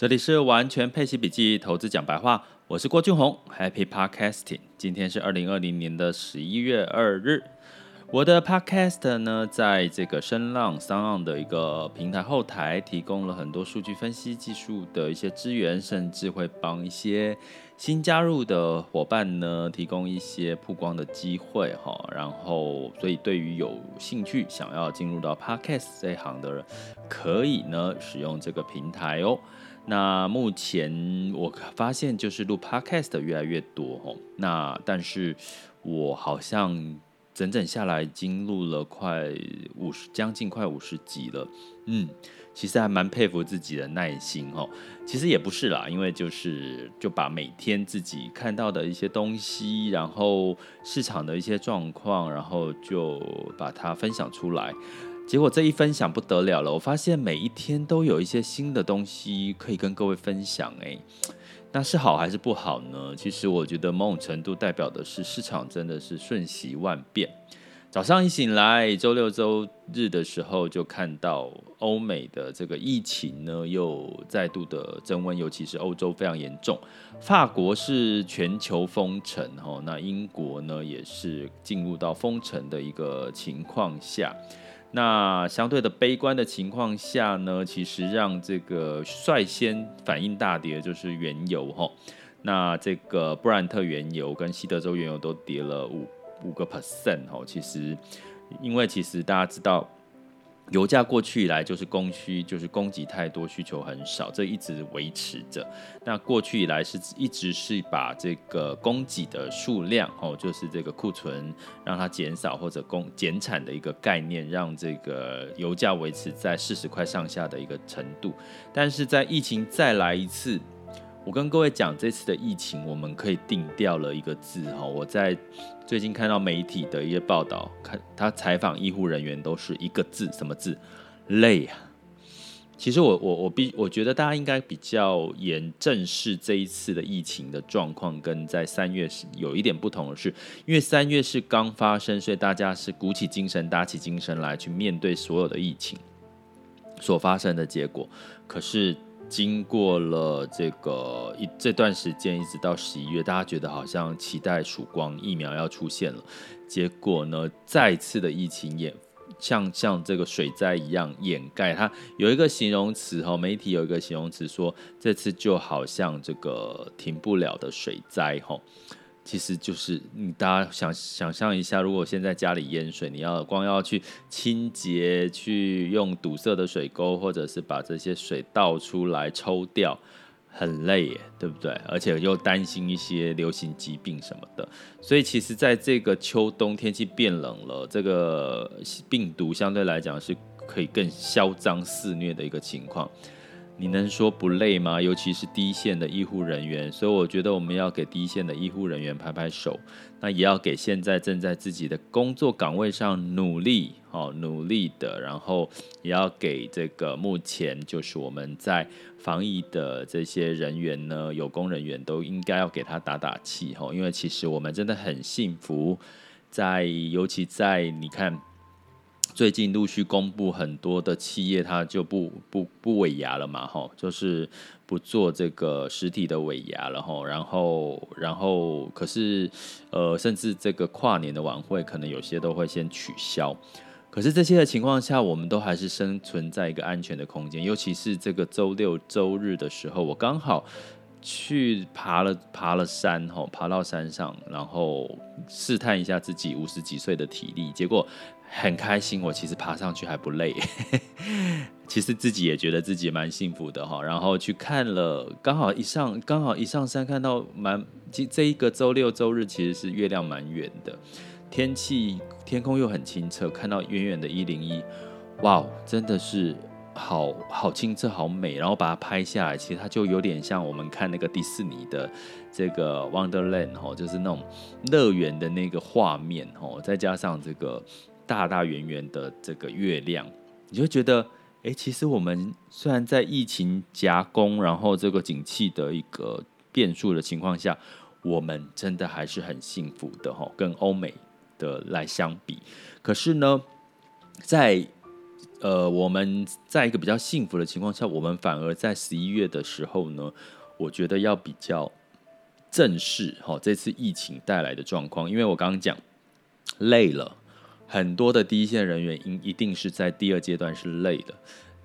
这里是完全配息笔记投资讲白话，我是郭俊宏，Happy Podcasting。今天是二零二零年的十一月二日，我的 Podcast 呢，在这个声浪 SoundOn 的一个平台后台，提供了很多数据分析技术的一些资源，甚至会帮一些新加入的伙伴呢，提供一些曝光的机会哈。然后，所以对于有兴趣想要进入到 Podcast 这一行的人，可以呢使用这个平台哦。那目前我发现就是录 podcast 越来越多哦，那但是我好像整整下来已经录了快五十，将近快五十集了，嗯，其实还蛮佩服自己的耐心哦。其实也不是啦，因为就是就把每天自己看到的一些东西，然后市场的一些状况，然后就把它分享出来。结果这一分享不得了了，我发现每一天都有一些新的东西可以跟各位分享，诶，那是好还是不好呢？其实我觉得某种程度代表的是市场真的是瞬息万变。早上一醒来，周六周日的时候就看到欧美的这个疫情呢又再度的增温，尤其是欧洲非常严重，法国是全球封城，吼，那英国呢也是进入到封城的一个情况下。那相对的悲观的情况下呢，其实让这个率先反应大跌就是原油哈。那这个布兰特原油跟西德州原油都跌了五五个 percent 哈。其实，因为其实大家知道。油价过去以来就是供需，就是供给太多，需求很少，这一直维持着。那过去以来是一直是把这个供给的数量，哦，就是这个库存让它减少或者供减产的一个概念，让这个油价维持在四十块上下的一个程度。但是在疫情再来一次。我跟各位讲，这次的疫情，我们可以定调了一个字哈。我在最近看到媒体的一些报道，看他采访医护人员都是一个字，什么字？累啊！其实我我我必我觉得大家应该比较严正视这一次的疫情的状况，跟在三月是有一点不同的是，因为三月是刚发生，所以大家是鼓起精神、打起精神来去面对所有的疫情所发生的结果。可是。经过了这个一这段时间，一直到十一月，大家觉得好像期待曙光，疫苗要出现了。结果呢，再次的疫情也像像这个水灾一样掩盖它。有一个形容词哈，媒体有一个形容词说，这次就好像这个停不了的水灾哈。其实就是你大家想想象一下，如果现在家里淹水，你要光要去清洁，去用堵塞的水沟，或者是把这些水倒出来抽掉，很累耶，对不对？而且又担心一些流行疾病什么的，所以其实在这个秋冬天气变冷了，这个病毒相对来讲是可以更嚣张肆虐的一个情况。你能说不累吗？尤其是第一线的医护人员，所以我觉得我们要给第一线的医护人员拍拍手，那也要给现在正在自己的工作岗位上努力、哦努力的，然后也要给这个目前就是我们在防疫的这些人员呢，有功人员都应该要给他打打气，哈，因为其实我们真的很幸福，在尤其在你看。最近陆续公布很多的企业，它就不不不尾牙了嘛，吼，就是不做这个实体的尾牙了，吼，然后然后可是呃，甚至这个跨年的晚会，可能有些都会先取消。可是这些的情况下，我们都还是生存在一个安全的空间，尤其是这个周六周日的时候，我刚好去爬了爬了山，吼，爬到山上，然后试探一下自己五十几岁的体力，结果。很开心，我其实爬上去还不累，其实自己也觉得自己蛮幸福的哈。然后去看了，刚好一上刚好一上山看到蛮，这这一个周六周日其实是月亮蛮圆的，天气天空又很清澈，看到远远的一零一，哇，真的是好好清澈好美。然后把它拍下来，其实它就有点像我们看那个迪士尼的这个 Wonderland 哈，就是那种乐园的那个画面哈，再加上这个。大大圆圆的这个月亮，你就觉得，哎，其实我们虽然在疫情夹攻，然后这个景气的一个变数的情况下，我们真的还是很幸福的哈，跟欧美的来相比。可是呢，在呃，我们在一个比较幸福的情况下，我们反而在十一月的时候呢，我觉得要比较正视哈这次疫情带来的状况，因为我刚刚讲累了，很多的第一线人员应一定是在第二阶段是累的。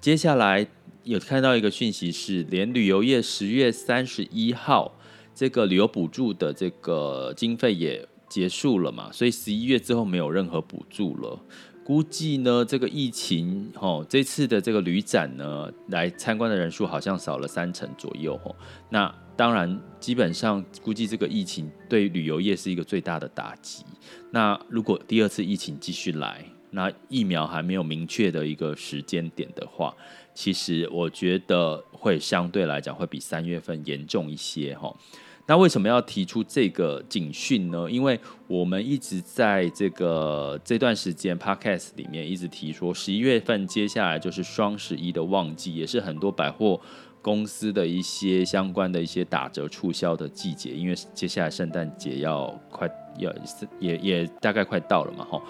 接下来有看到一个讯息是，连旅游业十月三十一号这个旅游补助的这个经费也结束了嘛，所以十一月之后没有任何补助了。估计呢，这个疫情哦，这次的这个旅展呢，来参观的人数好像少了三成左右哦。那当然，基本上估计这个疫情对旅游业是一个最大的打击。那如果第二次疫情继续来，那疫苗还没有明确的一个时间点的话，其实我觉得会相对来讲会比三月份严重一些哈。那为什么要提出这个警讯呢？因为我们一直在这个这段时间 Podcast 里面一直提说，十一月份接下来就是双十一的旺季，也是很多百货公司的一些相关的一些打折促销的季节。因为接下来圣诞节要快要也也大概快到了嘛，哈。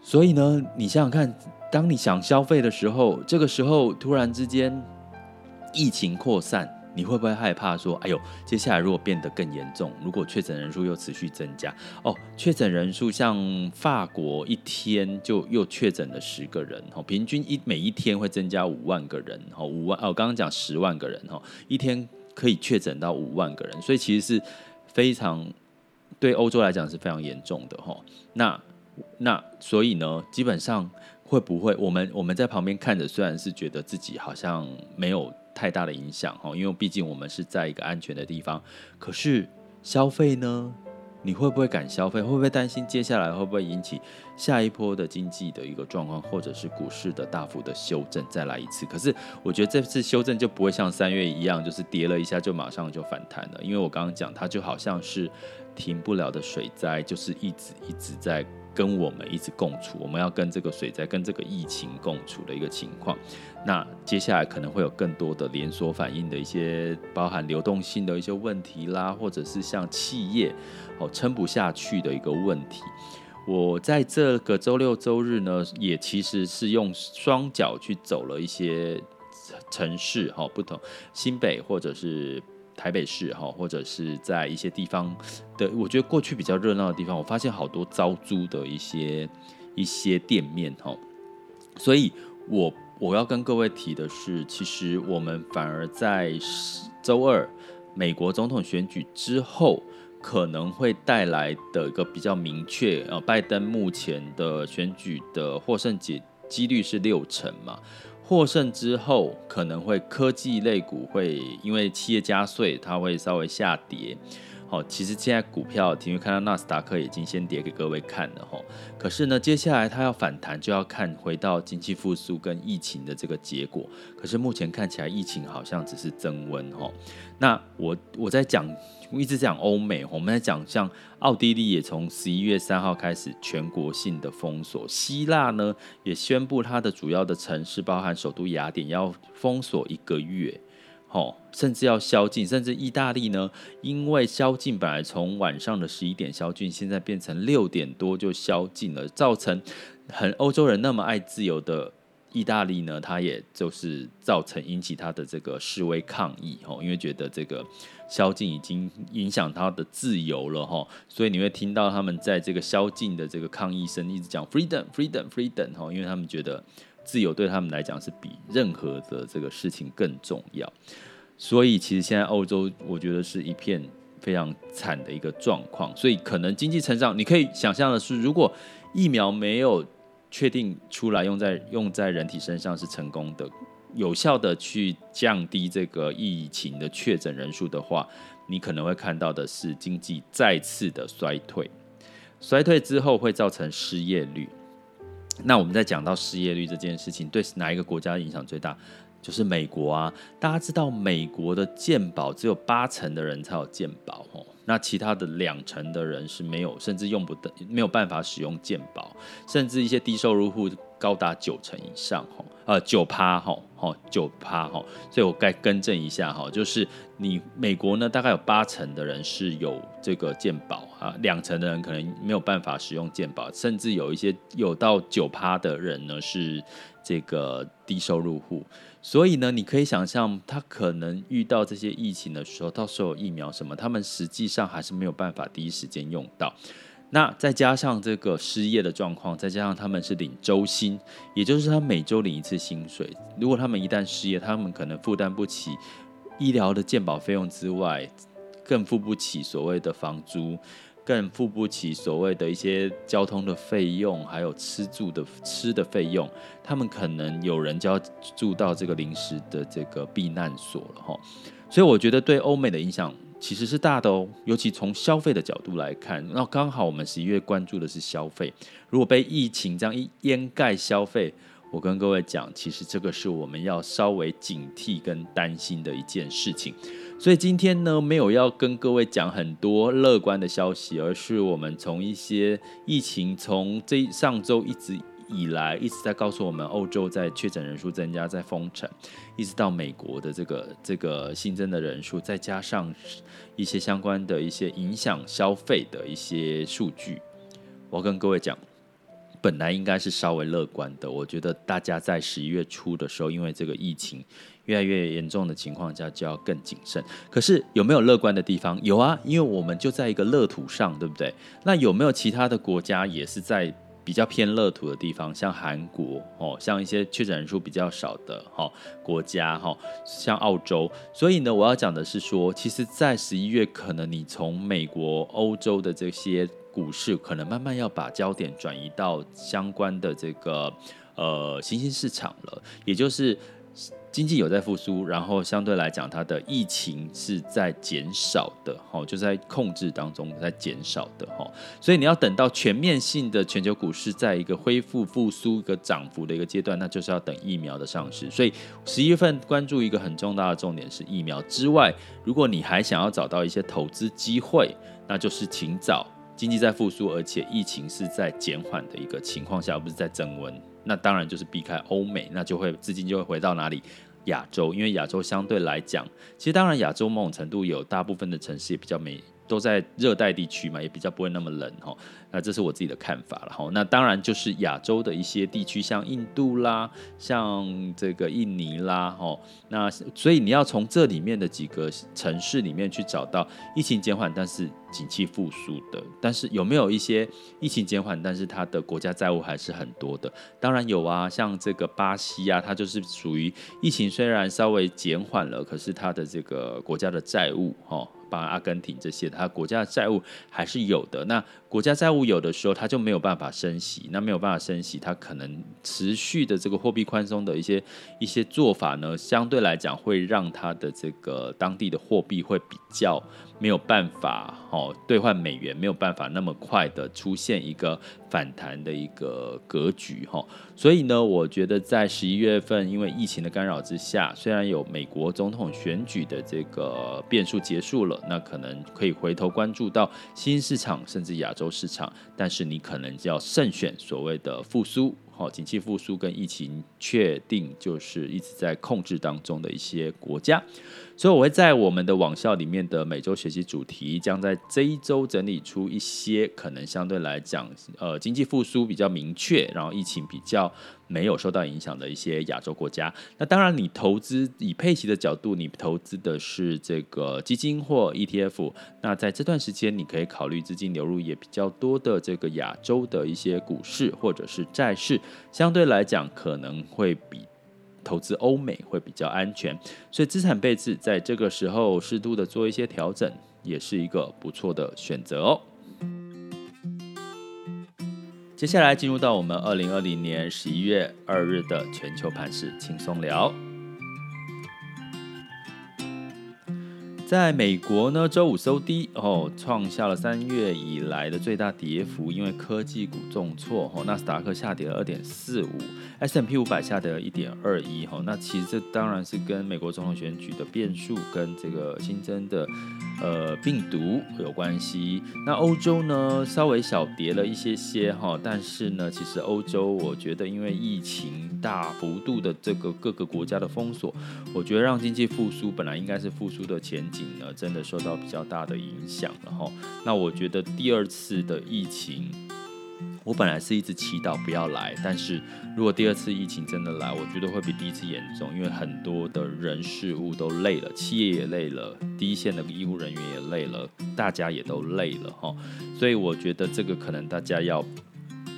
所以呢，你想想看，当你想消费的时候，这个时候突然之间疫情扩散。你会不会害怕说，哎呦，接下来如果变得更严重，如果确诊人数又持续增加，哦，确诊人数像法国一天就又确诊了十个人，哦，平均一每一天会增加五万个人，哦，五万，哦，刚刚讲十万个人，哦，一天可以确诊到五万个人，所以其实是非常对欧洲来讲是非常严重的，哈，那那所以呢，基本上会不会我们我们在旁边看着，虽然是觉得自己好像没有。太大的影响哈，因为毕竟我们是在一个安全的地方。可是消费呢？你会不会敢消费？会不会担心接下来会不会引起下一波的经济的一个状况，或者是股市的大幅的修正再来一次？可是我觉得这次修正就不会像三月一样，就是跌了一下就马上就反弹了。因为我刚刚讲，它就好像是停不了的水灾，就是一直一直在。跟我们一直共处，我们要跟这个水灾、跟这个疫情共处的一个情况。那接下来可能会有更多的连锁反应的一些，包含流动性的一些问题啦，或者是像企业哦撑不下去的一个问题。我在这个周六周日呢，也其实是用双脚去走了一些城市哈，不同新北或者是。台北市哈，或者是在一些地方的，我觉得过去比较热闹的地方，我发现好多招租的一些一些店面哈，所以我我要跟各位提的是，其实我们反而在周二美国总统选举之后，可能会带来的一个比较明确，呃，拜登目前的选举的获胜几几率是六成嘛。获胜之后，可能会科技类股会因为企业加税，它会稍微下跌。哦，其实现在股票，因为看到纳斯达克已经先跌给各位看了哈。可是呢，接下来它要反弹，就要看回到经济复苏跟疫情的这个结果。可是目前看起来，疫情好像只是增温哈。那我我在讲。一直讲欧美，我们在讲像奥地利也从十一月三号开始全国性的封锁，希腊呢也宣布它的主要的城市，包含首都雅典要封锁一个月，哦，甚至要宵禁，甚至意大利呢，因为宵禁本来从晚上的十一点宵禁，现在变成六点多就宵禁了，造成很欧洲人那么爱自由的。意大利呢，它也就是造成引起它的这个示威抗议哦，因为觉得这个宵禁已经影响他的自由了吼，所以你会听到他们在这个宵禁的这个抗议声一直讲 freedom freedom freedom 吼，因为他们觉得自由对他们来讲是比任何的这个事情更重要，所以其实现在欧洲我觉得是一片非常惨的一个状况，所以可能经济成长你可以想象的是，如果疫苗没有。确定出来用在用在人体身上是成功的，有效的去降低这个疫情的确诊人数的话，你可能会看到的是经济再次的衰退，衰退之后会造成失业率。那我们在讲到失业率这件事情，对哪一个国家影响最大？就是美国啊。大家知道美国的健保只有八成的人才有健保哦。那其他的两成的人是没有，甚至用不得，没有办法使用健保，甚至一些低收入户高达九成以上哦，呃九趴吼，哈九趴哈，所以我该更正一下哈，就是你美国呢，大概有八成的人是有这个健保啊，两成的人可能没有办法使用健保，甚至有一些有到九趴的人呢是这个低收入户，所以呢，你可以想象他可能遇到这些疫情的时候，到时候有疫苗什么，他们实际上还是没有办法第一时间用到。那再加上这个失业的状况，再加上他们是领周薪，也就是他每周领一次薪水。如果他们一旦失业，他们可能负担不起医疗的健保费用之外，更付不起所谓的房租，更付不起所谓的一些交通的费用，还有吃住的吃的费用。他们可能有人就要住到这个临时的这个避难所了哈。所以我觉得对欧美的影响。其实是大的哦，尤其从消费的角度来看，那刚好我们十一月关注的是消费。如果被疫情这样一掩盖消费，我跟各位讲，其实这个是我们要稍微警惕跟担心的一件事情。所以今天呢，没有要跟各位讲很多乐观的消息，而是我们从一些疫情从这上周一直。以来一直在告诉我们，欧洲在确诊人数增加，在封城，一直到美国的这个这个新增的人数，再加上一些相关的一些影响消费的一些数据，我跟各位讲，本来应该是稍微乐观的。我觉得大家在十一月初的时候，因为这个疫情越来越严重的情况下，就要更谨慎。可是有没有乐观的地方？有啊，因为我们就在一个乐土上，对不对？那有没有其他的国家也是在？比较偏乐土的地方，像韩国哦，像一些确诊人数比较少的哈国家哈，像澳洲。所以呢，我要讲的是说，其实，在十一月，可能你从美国、欧洲的这些股市，可能慢慢要把焦点转移到相关的这个呃新兴市场了，也就是。经济有在复苏，然后相对来讲，它的疫情是在减少的，哈，就在控制当中，在减少的，哈。所以你要等到全面性的全球股市在一个恢复复苏、一个涨幅的一个阶段，那就是要等疫苗的上市。所以十一月份关注一个很重大的重点是疫苗之外，如果你还想要找到一些投资机会，那就是请找经济在复苏，而且疫情是在减缓的一个情况下，而不是在增温。那当然就是避开欧美，那就会资金就会回到哪里？亚洲，因为亚洲相对来讲，其实当然亚洲某种程度有大部分的城市也比较美。都在热带地区嘛，也比较不会那么冷哈。那这是我自己的看法了哈。那当然就是亚洲的一些地区，像印度啦，像这个印尼啦，哈。那所以你要从这里面的几个城市里面去找到疫情减缓，但是景气复苏的。但是有没有一些疫情减缓，但是它的国家债务还是很多的？当然有啊，像这个巴西啊，它就是属于疫情虽然稍微减缓了，可是它的这个国家的债务哈。帮阿根廷这些，他国家的债务还是有的。那国家债务有的时候，它就没有办法升息。那没有办法升息，它可能持续的这个货币宽松的一些一些做法呢，相对来讲会让它的这个当地的货币会比较。没有办法哦，兑换美元没有办法那么快的出现一个反弹的一个格局哈，所以呢，我觉得在十一月份，因为疫情的干扰之下，虽然有美国总统选举的这个变数结束了，那可能可以回头关注到新市场甚至亚洲市场，但是你可能就要慎选所谓的复苏。好，景气复苏跟疫情确定就是一直在控制当中的一些国家，所以我会在我们的网校里面的每周学习主题，将在这一周整理出一些可能相对来讲，呃，经济复苏比较明确，然后疫情比较。没有受到影响的一些亚洲国家，那当然，你投资以配息的角度，你投资的是这个基金或 ETF，那在这段时间，你可以考虑资金流入也比较多的这个亚洲的一些股市或者是债市，相对来讲可能会比投资欧美会比较安全，所以资产配置在这个时候适度的做一些调整，也是一个不错的选择哦。接下来进入到我们二零二零年十一月二日的全球盘市轻松聊。在美国呢，周五收低哦，创下了三月以来的最大跌幅，因为科技股重挫哦，纳斯达克下跌了二点四五，S&P 五百下跌了一点二一哈，那其实这当然是跟美国总统选举的变数跟这个新增的呃病毒有关系。那欧洲呢，稍微小跌了一些些哈，但是呢，其实欧洲我觉得因为疫情大幅度的这个各个国家的封锁，我觉得让经济复苏本来应该是复苏的前景。呢，真的受到比较大的影响了哈。那我觉得第二次的疫情，我本来是一直祈祷不要来，但是如果第二次疫情真的来，我觉得会比第一次严重，因为很多的人事物都累了，企业也累了，第一线的医护人员也累了，大家也都累了哈。所以我觉得这个可能大家要。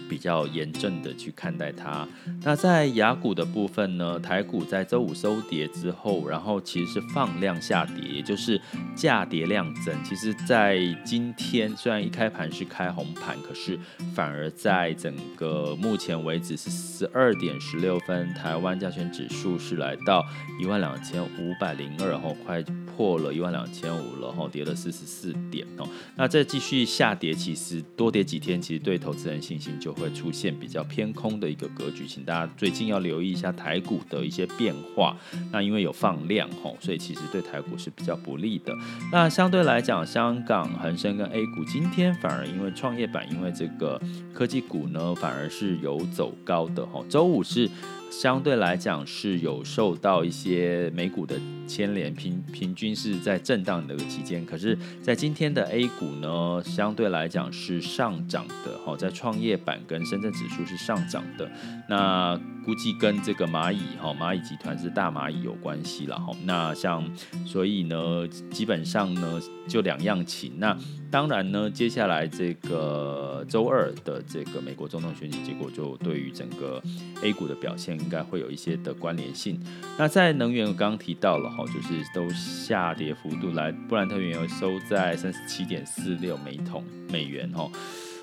比较严正的去看待它。那在雅股的部分呢，台股在周五收跌之后，然后其实是放量下跌，也就是价跌量增。其实，在今天虽然一开盘是开红盘，可是反而在整个目前为止是十二点十六分，台湾加权指数是来到一万两千五百零二，然后快破了一万两千五了，然后跌了四十四点哦。那再继续下跌，其实多跌几天，其实对投资人信心就会出现比较偏空的一个格局，请大家最近要留意一下台股的一些变化。那因为有放量吼，所以其实对台股是比较不利的。那相对来讲，香港恒生跟 A 股今天反而因为创业板，因为这个科技股呢，反而是有走高的吼。周五是。相对来讲是有受到一些美股的牵连，平平均是在震荡的期间。可是，在今天的 A 股呢，相对来讲是上涨的，哈，在创业板跟深圳指数是上涨的。那估计跟这个蚂蚁，哈，蚂蚁集团是大蚂蚁有关系了，哈。那像，所以呢，基本上呢，就两样情。那当然呢，接下来这个周二的这个美国总统选举结果，就对于整个 A 股的表现。应该会有一些的关联性。那在能源，我刚刚提到了哈，就是都下跌幅度来，布兰特原油收在三十七点四六每桶美元哈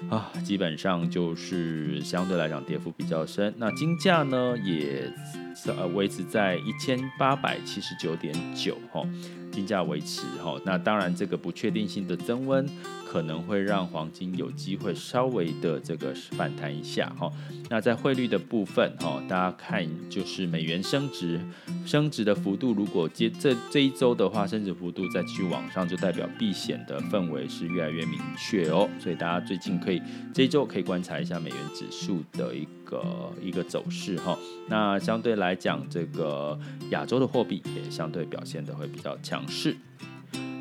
啊，基本上就是相对来讲跌幅比较深。那金价呢也呃维持在一千八百七十九点九哈，金价维持哈。那当然这个不确定性的增温。可能会让黄金有机会稍微的这个反弹一下哈。那在汇率的部分哈，大家看就是美元升值，升值的幅度如果接这这一周的话，升值幅度再继续往上，就代表避险的氛围是越来越明确哦。所以大家最近可以这一周可以观察一下美元指数的一个一个走势哈。那相对来讲，这个亚洲的货币也相对表现的会比较强势。